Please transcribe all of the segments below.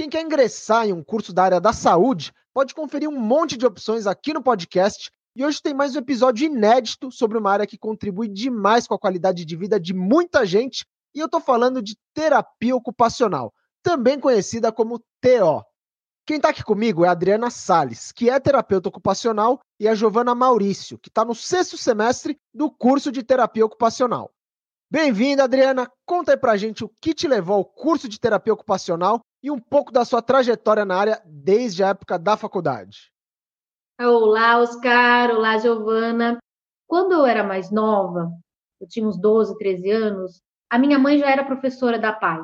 Quem quer ingressar em um curso da área da saúde pode conferir um monte de opções aqui no podcast. E hoje tem mais um episódio inédito sobre uma área que contribui demais com a qualidade de vida de muita gente. E eu estou falando de terapia ocupacional, também conhecida como TO. Quem está aqui comigo é a Adriana Sales, que é terapeuta ocupacional, e a Giovana Maurício, que está no sexto semestre do curso de terapia ocupacional. Bem-vinda, Adriana. Conta aí pra gente o que te levou ao curso de terapia ocupacional e um pouco da sua trajetória na área desde a época da faculdade. Olá, Oscar. Olá, Giovana. Quando eu era mais nova, eu tinha uns 12, 13 anos, a minha mãe já era professora da PAI.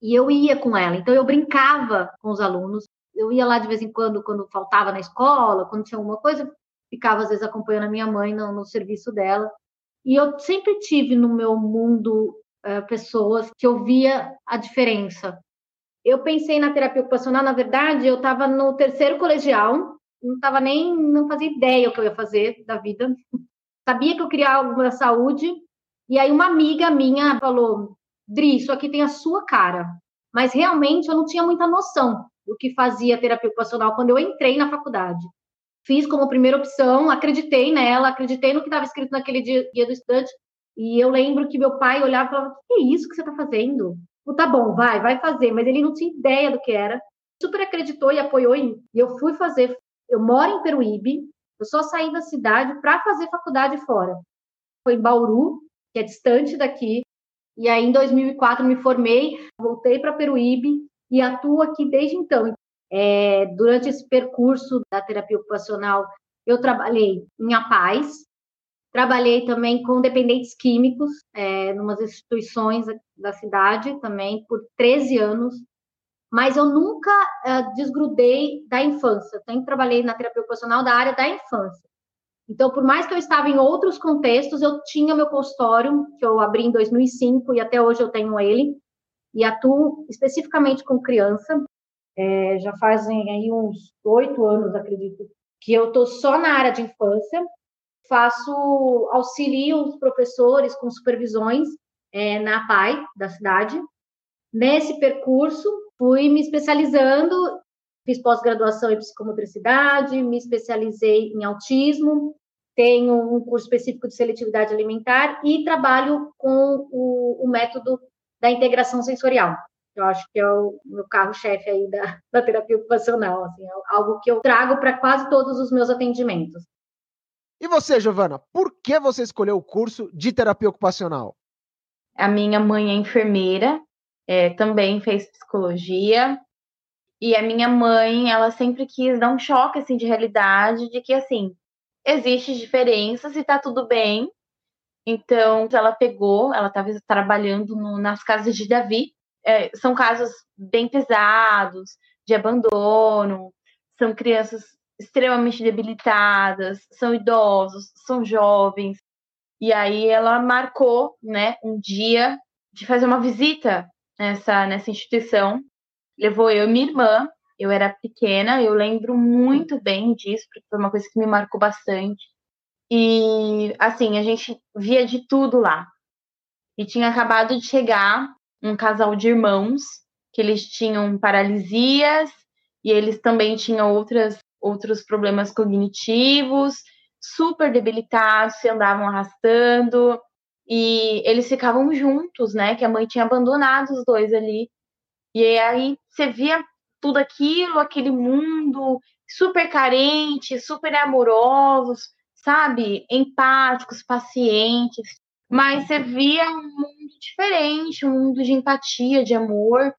E eu ia com ela, então eu brincava com os alunos. Eu ia lá de vez em quando, quando faltava na escola, quando tinha alguma coisa, ficava às vezes acompanhando a minha mãe no, no serviço dela. E eu sempre tive no meu mundo uh, pessoas que eu via a diferença. Eu pensei na terapia ocupacional, na verdade, eu estava no terceiro colegial, não estava nem, não fazia ideia o que eu ia fazer da vida. Sabia que eu queria algo da saúde, e aí uma amiga minha falou: Dri, isso aqui tem a sua cara. Mas realmente eu não tinha muita noção do que fazia terapia ocupacional quando eu entrei na faculdade fiz como primeira opção, acreditei nela, acreditei no que estava escrito naquele dia, do estudante, e eu lembro que meu pai olhava e falava, que é isso que você está fazendo? Tá bom, vai, vai fazer, mas ele não tinha ideia do que era, super acreditou e apoiou em mim, e eu fui fazer, eu moro em Peruíbe, eu só saí da cidade para fazer faculdade fora, foi em Bauru, que é distante daqui, e aí em 2004 me formei, voltei para Peruíbe, e atuo aqui desde então. É, durante esse percurso da terapia ocupacional, eu trabalhei em APAES, trabalhei também com dependentes químicos, é, em umas instituições da cidade também, por 13 anos, mas eu nunca é, desgrudei da infância. Sempre trabalhei na terapia ocupacional da área da infância. Então, por mais que eu estava em outros contextos, eu tinha meu consultório, que eu abri em 2005 e até hoje eu tenho ele, e atuo especificamente com criança. É, já fazem aí uns oito anos, acredito, que eu estou só na área de infância. Faço auxilio os professores com supervisões é, na PAI da cidade. Nesse percurso, fui me especializando, fiz pós-graduação em psicomotricidade, me especializei em autismo, tenho um curso específico de seletividade alimentar e trabalho com o, o método da integração sensorial. Eu acho que é o meu carro-chefe aí da, da terapia ocupacional, assim, é algo que eu trago para quase todos os meus atendimentos. E você, Giovana, por que você escolheu o curso de terapia ocupacional? A minha mãe é enfermeira, é, também fez psicologia, e a minha mãe, ela sempre quis dar um choque assim de realidade, de que assim existe diferenças e tá tudo bem. Então, ela pegou, ela estava trabalhando no, nas casas de Davi, é, são casos bem pesados, de abandono, são crianças extremamente debilitadas, são idosos, são jovens. E aí ela marcou, né, um dia de fazer uma visita nessa, nessa instituição. Levou eu e minha irmã. Eu era pequena, eu lembro muito bem disso, porque foi uma coisa que me marcou bastante. E assim, a gente via de tudo lá. E tinha acabado de chegar um casal de irmãos que eles tinham paralisias e eles também tinham outras, outros problemas cognitivos, super debilitados, se andavam arrastando e eles ficavam juntos, né? Que a mãe tinha abandonado os dois ali. E aí você via tudo aquilo, aquele mundo super carente, super amorosos, sabe? Empáticos, pacientes mas você via um mundo diferente, um mundo de empatia, de amor.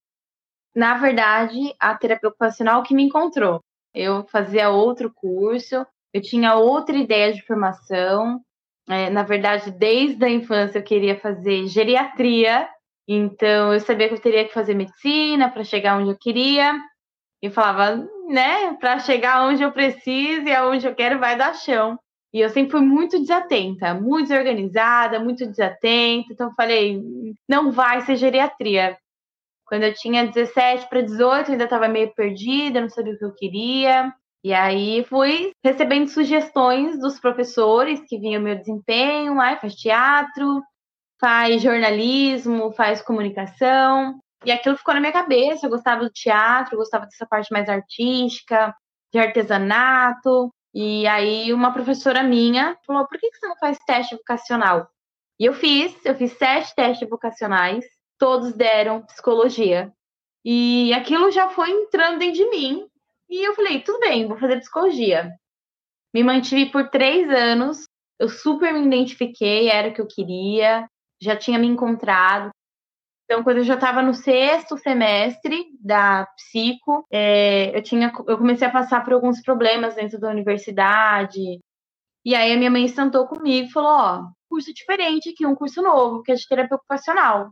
Na verdade, a terapia ocupacional que me encontrou. Eu fazia outro curso, eu tinha outra ideia de formação. É, na verdade, desde a infância eu queria fazer geriatria, então eu sabia que eu teria que fazer medicina para chegar onde eu queria. E falava, né, para chegar onde eu preciso e aonde eu quero vai dar chão. E eu sempre fui muito desatenta, muito desorganizada, muito desatenta. Então falei, não vai ser geriatria. Quando eu tinha 17 para 18, ainda estava meio perdida, não sabia o que eu queria. E aí fui recebendo sugestões dos professores que vinham meu desempenho, ai, faz teatro, faz jornalismo, faz comunicação. E aquilo ficou na minha cabeça. Eu gostava do teatro, gostava dessa parte mais artística, de artesanato. E aí uma professora minha falou: por que você não faz teste vocacional? E eu fiz, eu fiz sete testes vocacionais, todos deram psicologia. E aquilo já foi entrando dentro de mim. E eu falei, tudo bem, vou fazer psicologia. Me mantive por três anos, eu super me identifiquei, era o que eu queria, já tinha me encontrado. Então, quando eu já estava no sexto semestre da psico, é, eu, tinha, eu comecei a passar por alguns problemas dentro da universidade. E aí a minha mãe sentou comigo e falou: Ó, curso diferente aqui, um curso novo, que é de terapia ocupacional.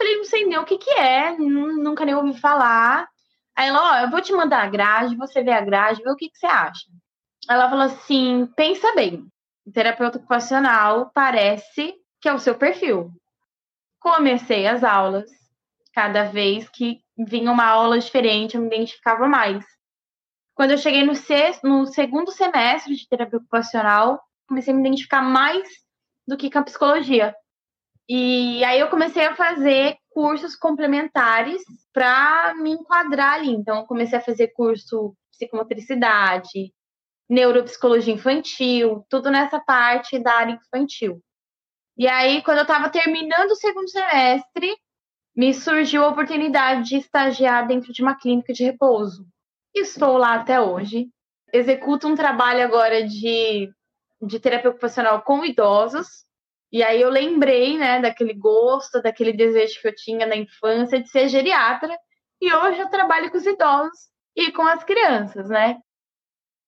Falei, não sei nem o que, que é, nunca nem ouvi falar. Aí ela, ó, eu vou te mandar a grade, você vê a grade, vê o que, que você acha. Ela falou assim: pensa bem, terapeuta ocupacional parece que é o seu perfil comecei as aulas. Cada vez que vinha uma aula diferente, eu me identificava mais. Quando eu cheguei no, sexto, no segundo semestre de terapia ocupacional, comecei a me identificar mais do que com a psicologia. E aí eu comecei a fazer cursos complementares para me enquadrar ali. Então, eu comecei a fazer curso psicomotricidade, neuropsicologia infantil, tudo nessa parte da área infantil. E aí, quando eu estava terminando o segundo semestre, me surgiu a oportunidade de estagiar dentro de uma clínica de repouso. Estou lá até hoje. Executo um trabalho agora de, de terapia ocupacional com idosos. E aí eu lembrei, né, daquele gosto, daquele desejo que eu tinha na infância de ser geriatra. E hoje eu trabalho com os idosos e com as crianças, né?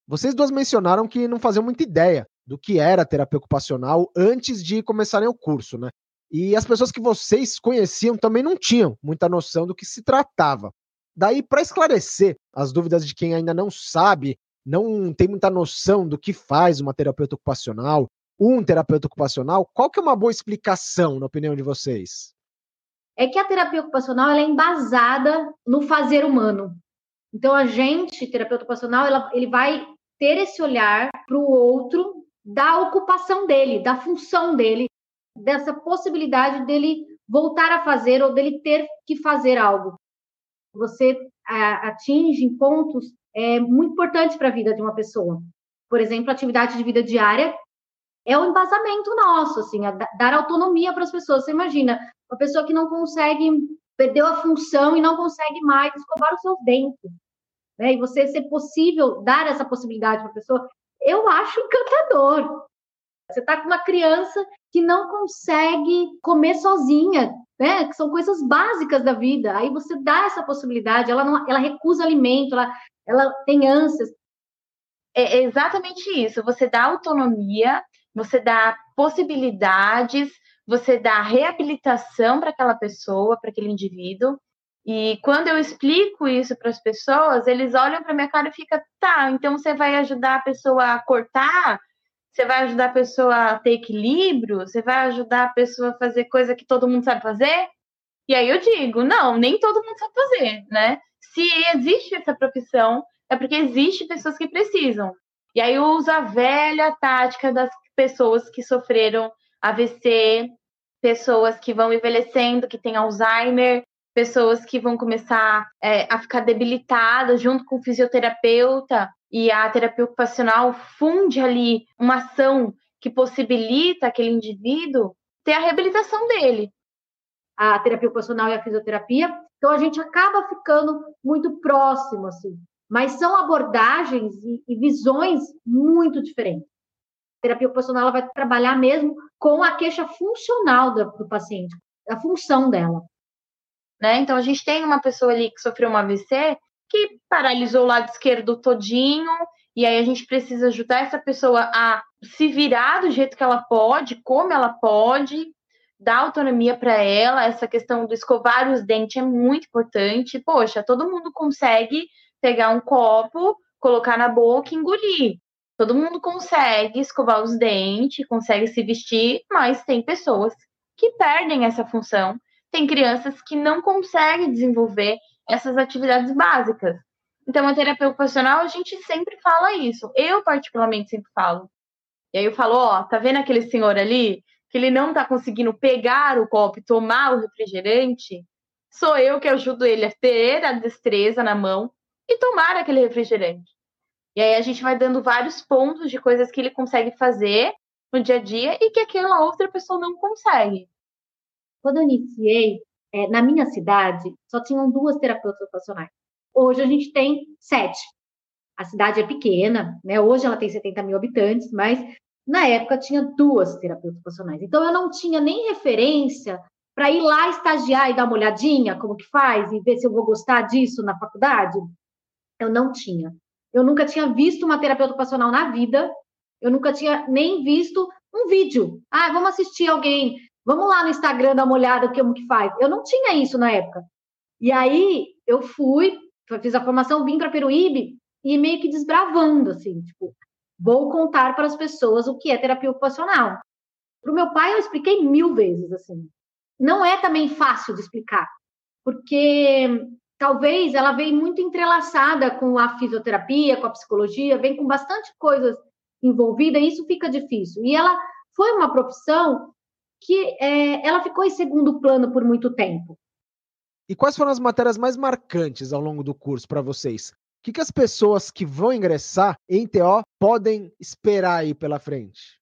Vocês duas mencionaram que não faziam muita ideia do que era terapia ocupacional antes de começarem o curso, né? E as pessoas que vocês conheciam também não tinham muita noção do que se tratava. Daí, para esclarecer as dúvidas de quem ainda não sabe, não tem muita noção do que faz uma terapeuta ocupacional, um terapeuta ocupacional, qual que é uma boa explicação, na opinião de vocês? É que a terapia ocupacional é embasada no fazer humano. Então, a gente, terapeuta ocupacional, ela, ele vai ter esse olhar para o outro da ocupação dele, da função dele, dessa possibilidade dele voltar a fazer ou dele ter que fazer algo. Você atinge pontos é, muito importantes para a vida de uma pessoa. Por exemplo, a atividade de vida diária é o embasamento nosso, assim, dar autonomia para as pessoas. Você imagina, uma pessoa que não consegue, perdeu a função e não consegue mais escovar os seus dentes. Né? E você ser possível dar essa possibilidade para a pessoa, eu acho encantador. Você está com uma criança que não consegue comer sozinha, né? Que são coisas básicas da vida. Aí você dá essa possibilidade, ela não, ela recusa alimento, ela, ela tem ânsias. É exatamente isso. Você dá autonomia, você dá possibilidades, você dá reabilitação para aquela pessoa, para aquele indivíduo. E quando eu explico isso para as pessoas, eles olham para minha cara e ficam, tá, então você vai ajudar a pessoa a cortar, você vai ajudar a pessoa a ter equilíbrio, você vai ajudar a pessoa a fazer coisa que todo mundo sabe fazer? E aí eu digo, não, nem todo mundo sabe fazer, né? Se existe essa profissão, é porque existe pessoas que precisam. E aí eu uso a velha tática das pessoas que sofreram AVC, pessoas que vão envelhecendo, que têm Alzheimer, pessoas que vão começar é, a ficar debilitadas junto com o fisioterapeuta e a terapia ocupacional funde ali uma ação que possibilita aquele indivíduo ter a reabilitação dele. A terapia ocupacional e a fisioterapia, então a gente acaba ficando muito próximo, assim, mas são abordagens e, e visões muito diferentes. Terapia ocupacional vai trabalhar mesmo com a queixa funcional do, do paciente, a função dela né? Então a gente tem uma pessoa ali que sofreu uma AVC que paralisou o lado esquerdo todinho, e aí a gente precisa ajudar essa pessoa a se virar do jeito que ela pode, como ela pode, dar autonomia para ela. Essa questão do escovar os dentes é muito importante. Poxa, todo mundo consegue pegar um copo, colocar na boca e engolir. Todo mundo consegue escovar os dentes, consegue se vestir, mas tem pessoas que perdem essa função. Tem crianças que não conseguem desenvolver essas atividades básicas. Então, a terapia ocupacional, a gente sempre fala isso. Eu, particularmente, sempre falo. E aí eu falo, ó, tá vendo aquele senhor ali? Que ele não tá conseguindo pegar o copo e tomar o refrigerante? Sou eu que ajudo ele a ter a destreza na mão e tomar aquele refrigerante. E aí a gente vai dando vários pontos de coisas que ele consegue fazer no dia a dia e que aquela outra pessoa não consegue. Quando eu iniciei, é, na minha cidade, só tinham duas terapeutas ocupacionais. Hoje a gente tem sete. A cidade é pequena, né? Hoje ela tem 70 mil habitantes, mas na época tinha duas terapeutas ocupacionais. Então eu não tinha nem referência para ir lá estagiar e dar uma olhadinha como que faz e ver se eu vou gostar disso na faculdade. Eu não tinha. Eu nunca tinha visto uma terapeuta ocupacional na vida. Eu nunca tinha nem visto um vídeo. Ah, vamos assistir alguém. Vamos lá no Instagram dar uma olhada como que faz. Eu não tinha isso na época. E aí eu fui, fiz a formação, vim para Peruíbe e meio que desbravando, assim, tipo, vou contar para as pessoas o que é terapia ocupacional. Para o meu pai, eu expliquei mil vezes, assim. Não é também fácil de explicar, porque talvez ela vem muito entrelaçada com a fisioterapia, com a psicologia, vem com bastante coisas envolvida, e isso fica difícil. E ela foi uma profissão que é, ela ficou em segundo plano por muito tempo. E quais foram as matérias mais marcantes ao longo do curso para vocês? O que, que as pessoas que vão ingressar em TO podem esperar aí pela frente?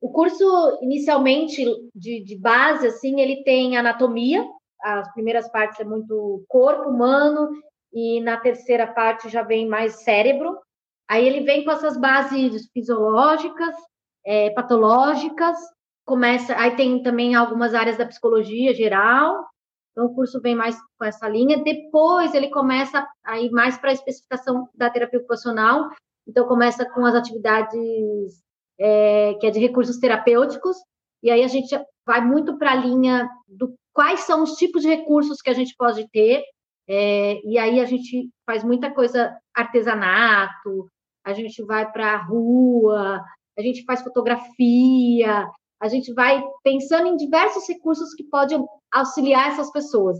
O curso, inicialmente, de, de base, assim, ele tem anatomia. As primeiras partes é muito corpo humano, e na terceira parte já vem mais cérebro. Aí ele vem com essas bases fisiológicas, é, patológicas, começa, aí tem também algumas áreas da psicologia geral, então o curso vem mais com essa linha. Depois ele começa a ir mais para a especificação da terapia ocupacional, então começa com as atividades é, que é de recursos terapêuticos, e aí a gente vai muito para a linha do quais são os tipos de recursos que a gente pode ter, é, e aí a gente faz muita coisa artesanato, a gente vai para a rua, a gente faz fotografia, a gente vai pensando em diversos recursos que podem auxiliar essas pessoas.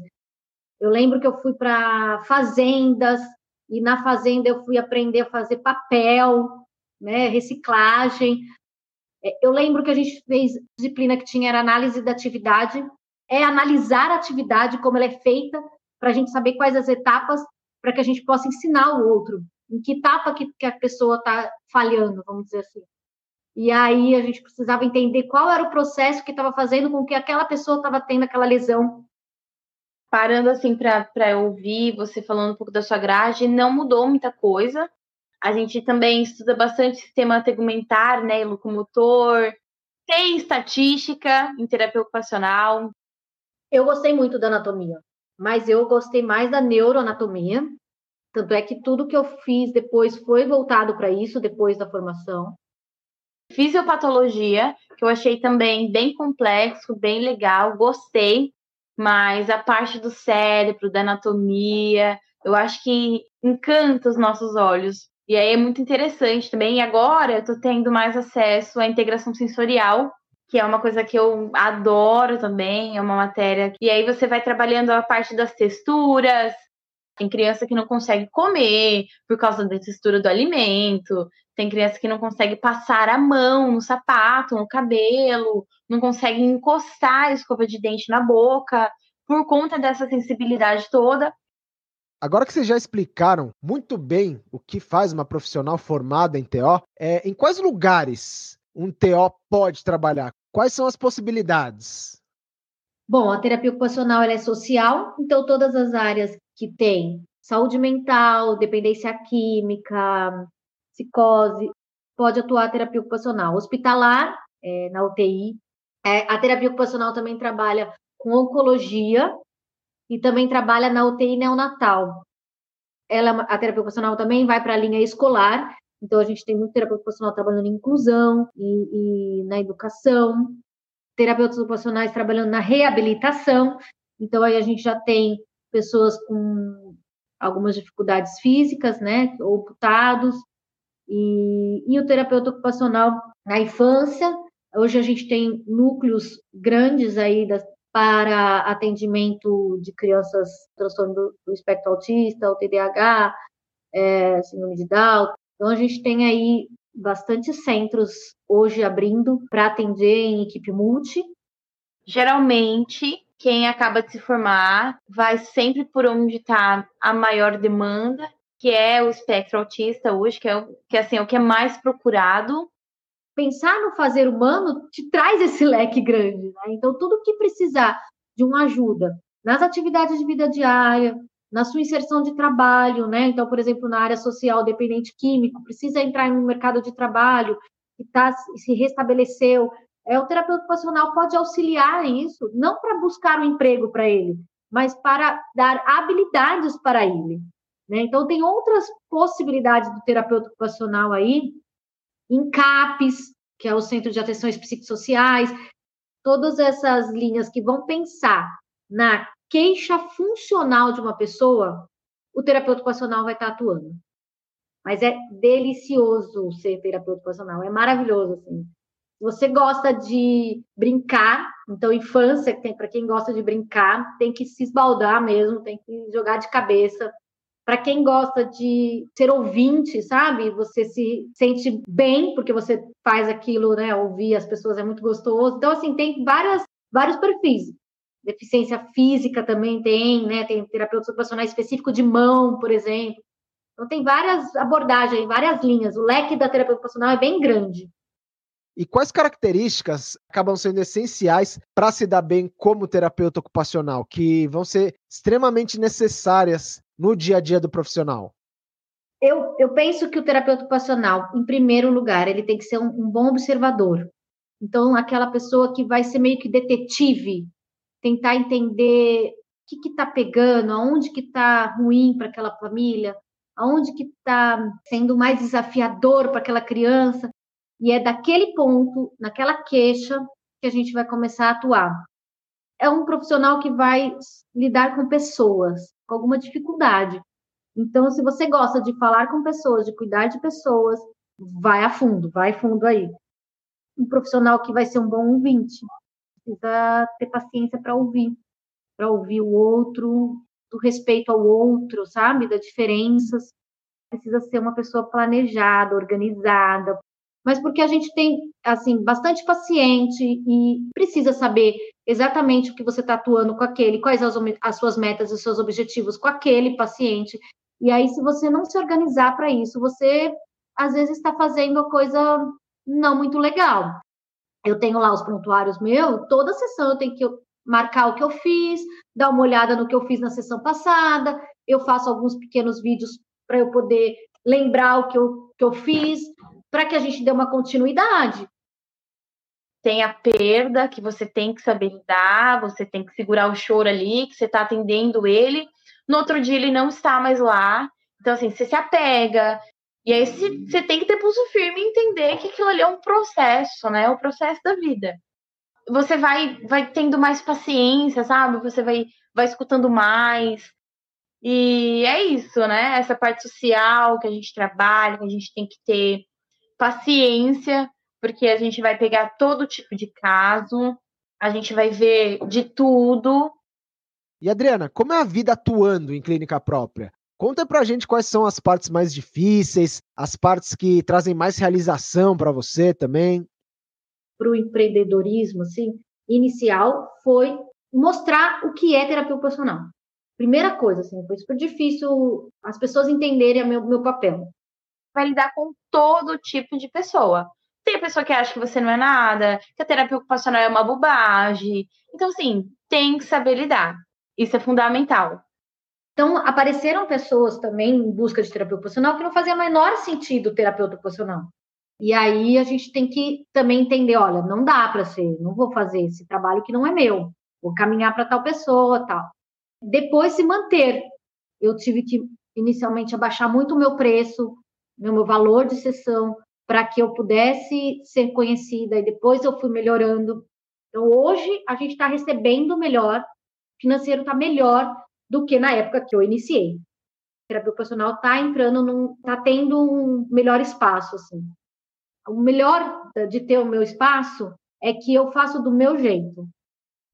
Eu lembro que eu fui para fazendas, e na fazenda eu fui aprender a fazer papel, né, reciclagem. É, eu lembro que a gente fez disciplina que tinha era análise da atividade, é analisar a atividade, como ela é feita, para a gente saber quais as etapas, para que a gente possa ensinar o outro, em que etapa que, que a pessoa está falhando, vamos dizer assim. E aí a gente precisava entender qual era o processo que estava fazendo com que aquela pessoa estava tendo aquela lesão. Parando assim para ouvir você falando um pouco da sua grade, não mudou muita coisa. A gente também estuda bastante sistema tegumentar, né, locomotor, tem estatística em terapia ocupacional. Eu gostei muito da anatomia, mas eu gostei mais da neuroanatomia. Tanto é que tudo que eu fiz depois foi voltado para isso, depois da formação. Fisiopatologia, que eu achei também bem complexo, bem legal, gostei, mas a parte do cérebro, da anatomia, eu acho que encanta os nossos olhos. E aí é muito interessante também. E agora eu estou tendo mais acesso à integração sensorial, que é uma coisa que eu adoro também, é uma matéria. E aí você vai trabalhando a parte das texturas. Tem criança que não consegue comer por causa da textura do alimento. Tem criança que não consegue passar a mão no sapato, no cabelo, não consegue encostar a escova de dente na boca por conta dessa sensibilidade toda. Agora que vocês já explicaram muito bem o que faz uma profissional formada em TO, é, em quais lugares um TO pode trabalhar? Quais são as possibilidades? Bom, a terapia ocupacional é social, então todas as áreas que tem saúde mental, dependência química, psicose, pode atuar a terapia ocupacional. Hospitalar, é, na UTI. É, a terapia ocupacional também trabalha com oncologia, e também trabalha na UTI neonatal. Ela, a terapia ocupacional também vai para a linha escolar, então a gente tem muito terapeuta ocupacional trabalhando em inclusão e, e na educação, terapeutas ocupacionais trabalhando na reabilitação, então aí a gente já tem pessoas com algumas dificuldades físicas, né, ou putados, e, e o terapeuta ocupacional na infância. Hoje a gente tem núcleos grandes aí das, para atendimento de crianças transtorno do, do espectro autista, o TDAH, é, síndrome de Down. Então a gente tem aí bastante centros hoje abrindo para atender em equipe multi. Geralmente, quem acaba de se formar vai sempre por onde está a maior demanda, que é o espectro autista hoje, que é, o, que, assim, é o que é mais procurado. Pensar no fazer humano te traz esse leque grande. Né? Então, tudo que precisar de uma ajuda nas atividades de vida diária, na sua inserção de trabalho, né? Então, por exemplo, na área social, dependente químico, precisa entrar no mercado de trabalho, e tá, se restabeleceu. É, o terapeuta ocupacional pode auxiliar isso, não para buscar um emprego para ele, mas para dar habilidades para ele. Né? Então, tem outras possibilidades do terapeuta ocupacional aí, CAPES, que é o Centro de Atenções Psicossociais, todas essas linhas que vão pensar na queixa funcional de uma pessoa, o terapeuta ocupacional vai estar atuando. Mas é delicioso ser terapeuta ocupacional, é maravilhoso, assim. Você gosta de brincar, então infância, tem para quem gosta de brincar, tem que se esbaldar mesmo, tem que jogar de cabeça. Para quem gosta de ser ouvinte, sabe? Você se sente bem porque você faz aquilo, né? Ouvir as pessoas é muito gostoso. Então assim, tem várias vários perfis deficiência física também tem, né? Tem terapeuta ocupacional específico de mão, por exemplo. Então, tem várias abordagens, várias linhas. O leque da terapia ocupacional é bem grande. E quais características acabam sendo essenciais para se dar bem como terapeuta ocupacional, que vão ser extremamente necessárias no dia a dia do profissional? Eu, eu penso que o terapeuta ocupacional, em primeiro lugar, ele tem que ser um, um bom observador. Então, aquela pessoa que vai ser meio que detetive tentar entender o que está pegando, aonde que está ruim para aquela família, aonde que está sendo mais desafiador para aquela criança, e é daquele ponto, naquela queixa, que a gente vai começar a atuar. É um profissional que vai lidar com pessoas, com alguma dificuldade. Então, se você gosta de falar com pessoas, de cuidar de pessoas, vai a fundo, vai fundo aí. Um profissional que vai ser um bom ouvinte, precisa ter paciência para ouvir, para ouvir o outro, do respeito ao outro, sabe? Das diferenças. Precisa ser uma pessoa planejada, organizada, mas porque a gente tem, assim, bastante paciente e precisa saber exatamente o que você está atuando com aquele, quais as, as suas metas e seus objetivos com aquele paciente. E aí, se você não se organizar para isso, você às vezes está fazendo a coisa não muito legal eu tenho lá os prontuários meus, toda sessão eu tenho que marcar o que eu fiz, dar uma olhada no que eu fiz na sessão passada, eu faço alguns pequenos vídeos para eu poder lembrar o que eu, que eu fiz, para que a gente dê uma continuidade. Tem a perda que você tem que saber lidar, você tem que segurar o choro ali, que você está atendendo ele. No outro dia ele não está mais lá. Então, assim, você se apega, e aí você tem que ter pulso firme e entender que aquilo ali é um processo, né? É o processo da vida. Você vai, vai tendo mais paciência, sabe? Você vai, vai escutando mais. E é isso, né? Essa parte social que a gente trabalha, que a gente tem que ter paciência, porque a gente vai pegar todo tipo de caso, a gente vai ver de tudo. E Adriana, como é a vida atuando em clínica própria? Conta pra gente quais são as partes mais difíceis, as partes que trazem mais realização para você também. Para o empreendedorismo, assim, inicial foi mostrar o que é terapia ocupacional. Primeira coisa, assim, foi super difícil as pessoas entenderem o meu, meu papel. Vai lidar com todo tipo de pessoa. Tem a pessoa que acha que você não é nada, que a terapia ocupacional é uma bobagem. Então, assim, tem que saber lidar. Isso é fundamental. Então, apareceram pessoas também em busca de terapia ocupacional que não fazia menor sentido terapeuta ocupacional. E aí a gente tem que também entender, olha, não dá para ser, não vou fazer esse trabalho que não é meu, vou caminhar para tal pessoa, tal. Depois se manter. Eu tive que inicialmente abaixar muito o meu preço, meu valor de sessão, para que eu pudesse ser conhecida, e depois eu fui melhorando. Então, hoje, a gente está recebendo melhor, o financeiro está melhor, do que na época que eu iniciei. terapia ocupacional está entrando num, está tendo um melhor espaço, assim. O melhor de ter o meu espaço é que eu faço do meu jeito.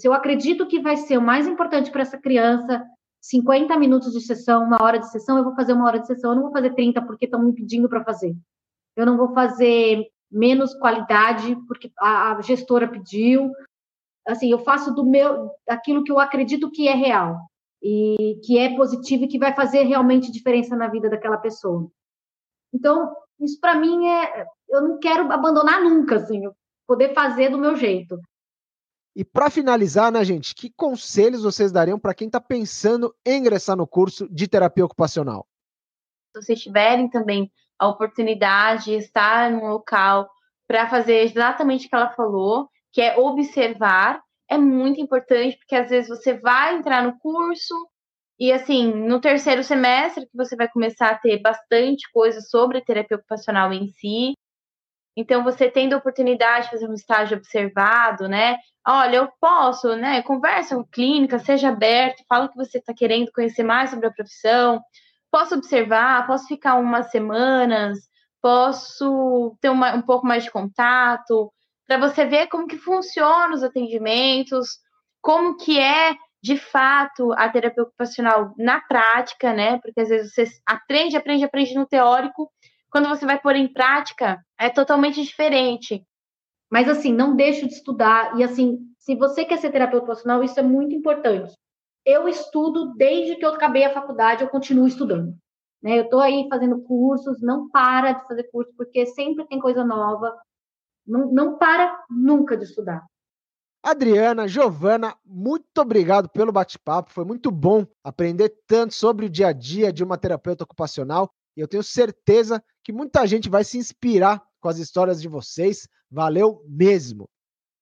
Se eu acredito que vai ser o mais importante para essa criança, 50 minutos de sessão, uma hora de sessão, eu vou fazer uma hora de sessão, eu não vou fazer 30 porque estão me pedindo para fazer. Eu não vou fazer menos qualidade porque a, a gestora pediu. Assim, eu faço do meu, aquilo que eu acredito que é real e que é positivo e que vai fazer realmente diferença na vida daquela pessoa. Então, isso para mim é, eu não quero abandonar nunca, assim, poder fazer do meu jeito. E para finalizar, né, gente, que conselhos vocês dariam para quem está pensando em ingressar no curso de terapia ocupacional? Se vocês tiverem também a oportunidade de estar num local para fazer exatamente o que ela falou, que é observar, é muito importante, porque às vezes você vai entrar no curso e, assim, no terceiro semestre, que você vai começar a ter bastante coisa sobre terapia ocupacional em si. Então, você tendo a oportunidade de fazer um estágio observado, né? Olha, eu posso, né? Conversa com clínica, seja aberto, fala que você está querendo conhecer mais sobre a profissão. Posso observar, posso ficar umas semanas, posso ter uma, um pouco mais de contato, para você ver como que funcionam os atendimentos, como que é de fato a terapia ocupacional na prática, né? Porque às vezes você aprende, aprende, aprende no teórico, quando você vai pôr em prática, é totalmente diferente. Mas assim, não deixe de estudar e assim, se você quer ser terapeuta ocupacional, isso é muito importante. Eu estudo desde que eu acabei a faculdade, eu continuo estudando. Né? Eu estou aí fazendo cursos, não para de fazer curso, porque sempre tem coisa nova. Não, não para nunca de estudar. Adriana, Giovana, muito obrigado pelo bate-papo. Foi muito bom aprender tanto sobre o dia a dia de uma terapeuta ocupacional. E eu tenho certeza que muita gente vai se inspirar com as histórias de vocês. Valeu mesmo.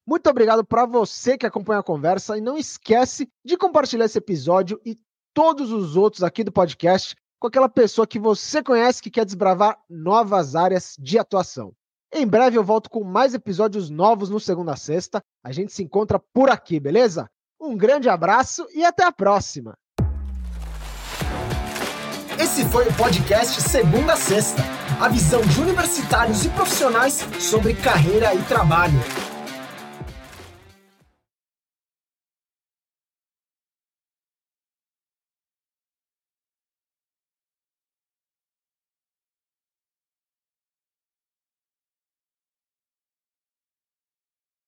Muito obrigado para você que acompanha a conversa e não esquece de compartilhar esse episódio e todos os outros aqui do podcast com aquela pessoa que você conhece que quer desbravar novas áreas de atuação. Em breve eu volto com mais episódios novos no segunda a sexta. A gente se encontra por aqui, beleza? Um grande abraço e até a próxima. Esse foi o podcast Segunda a Sexta, a visão de universitários e profissionais sobre carreira e trabalho.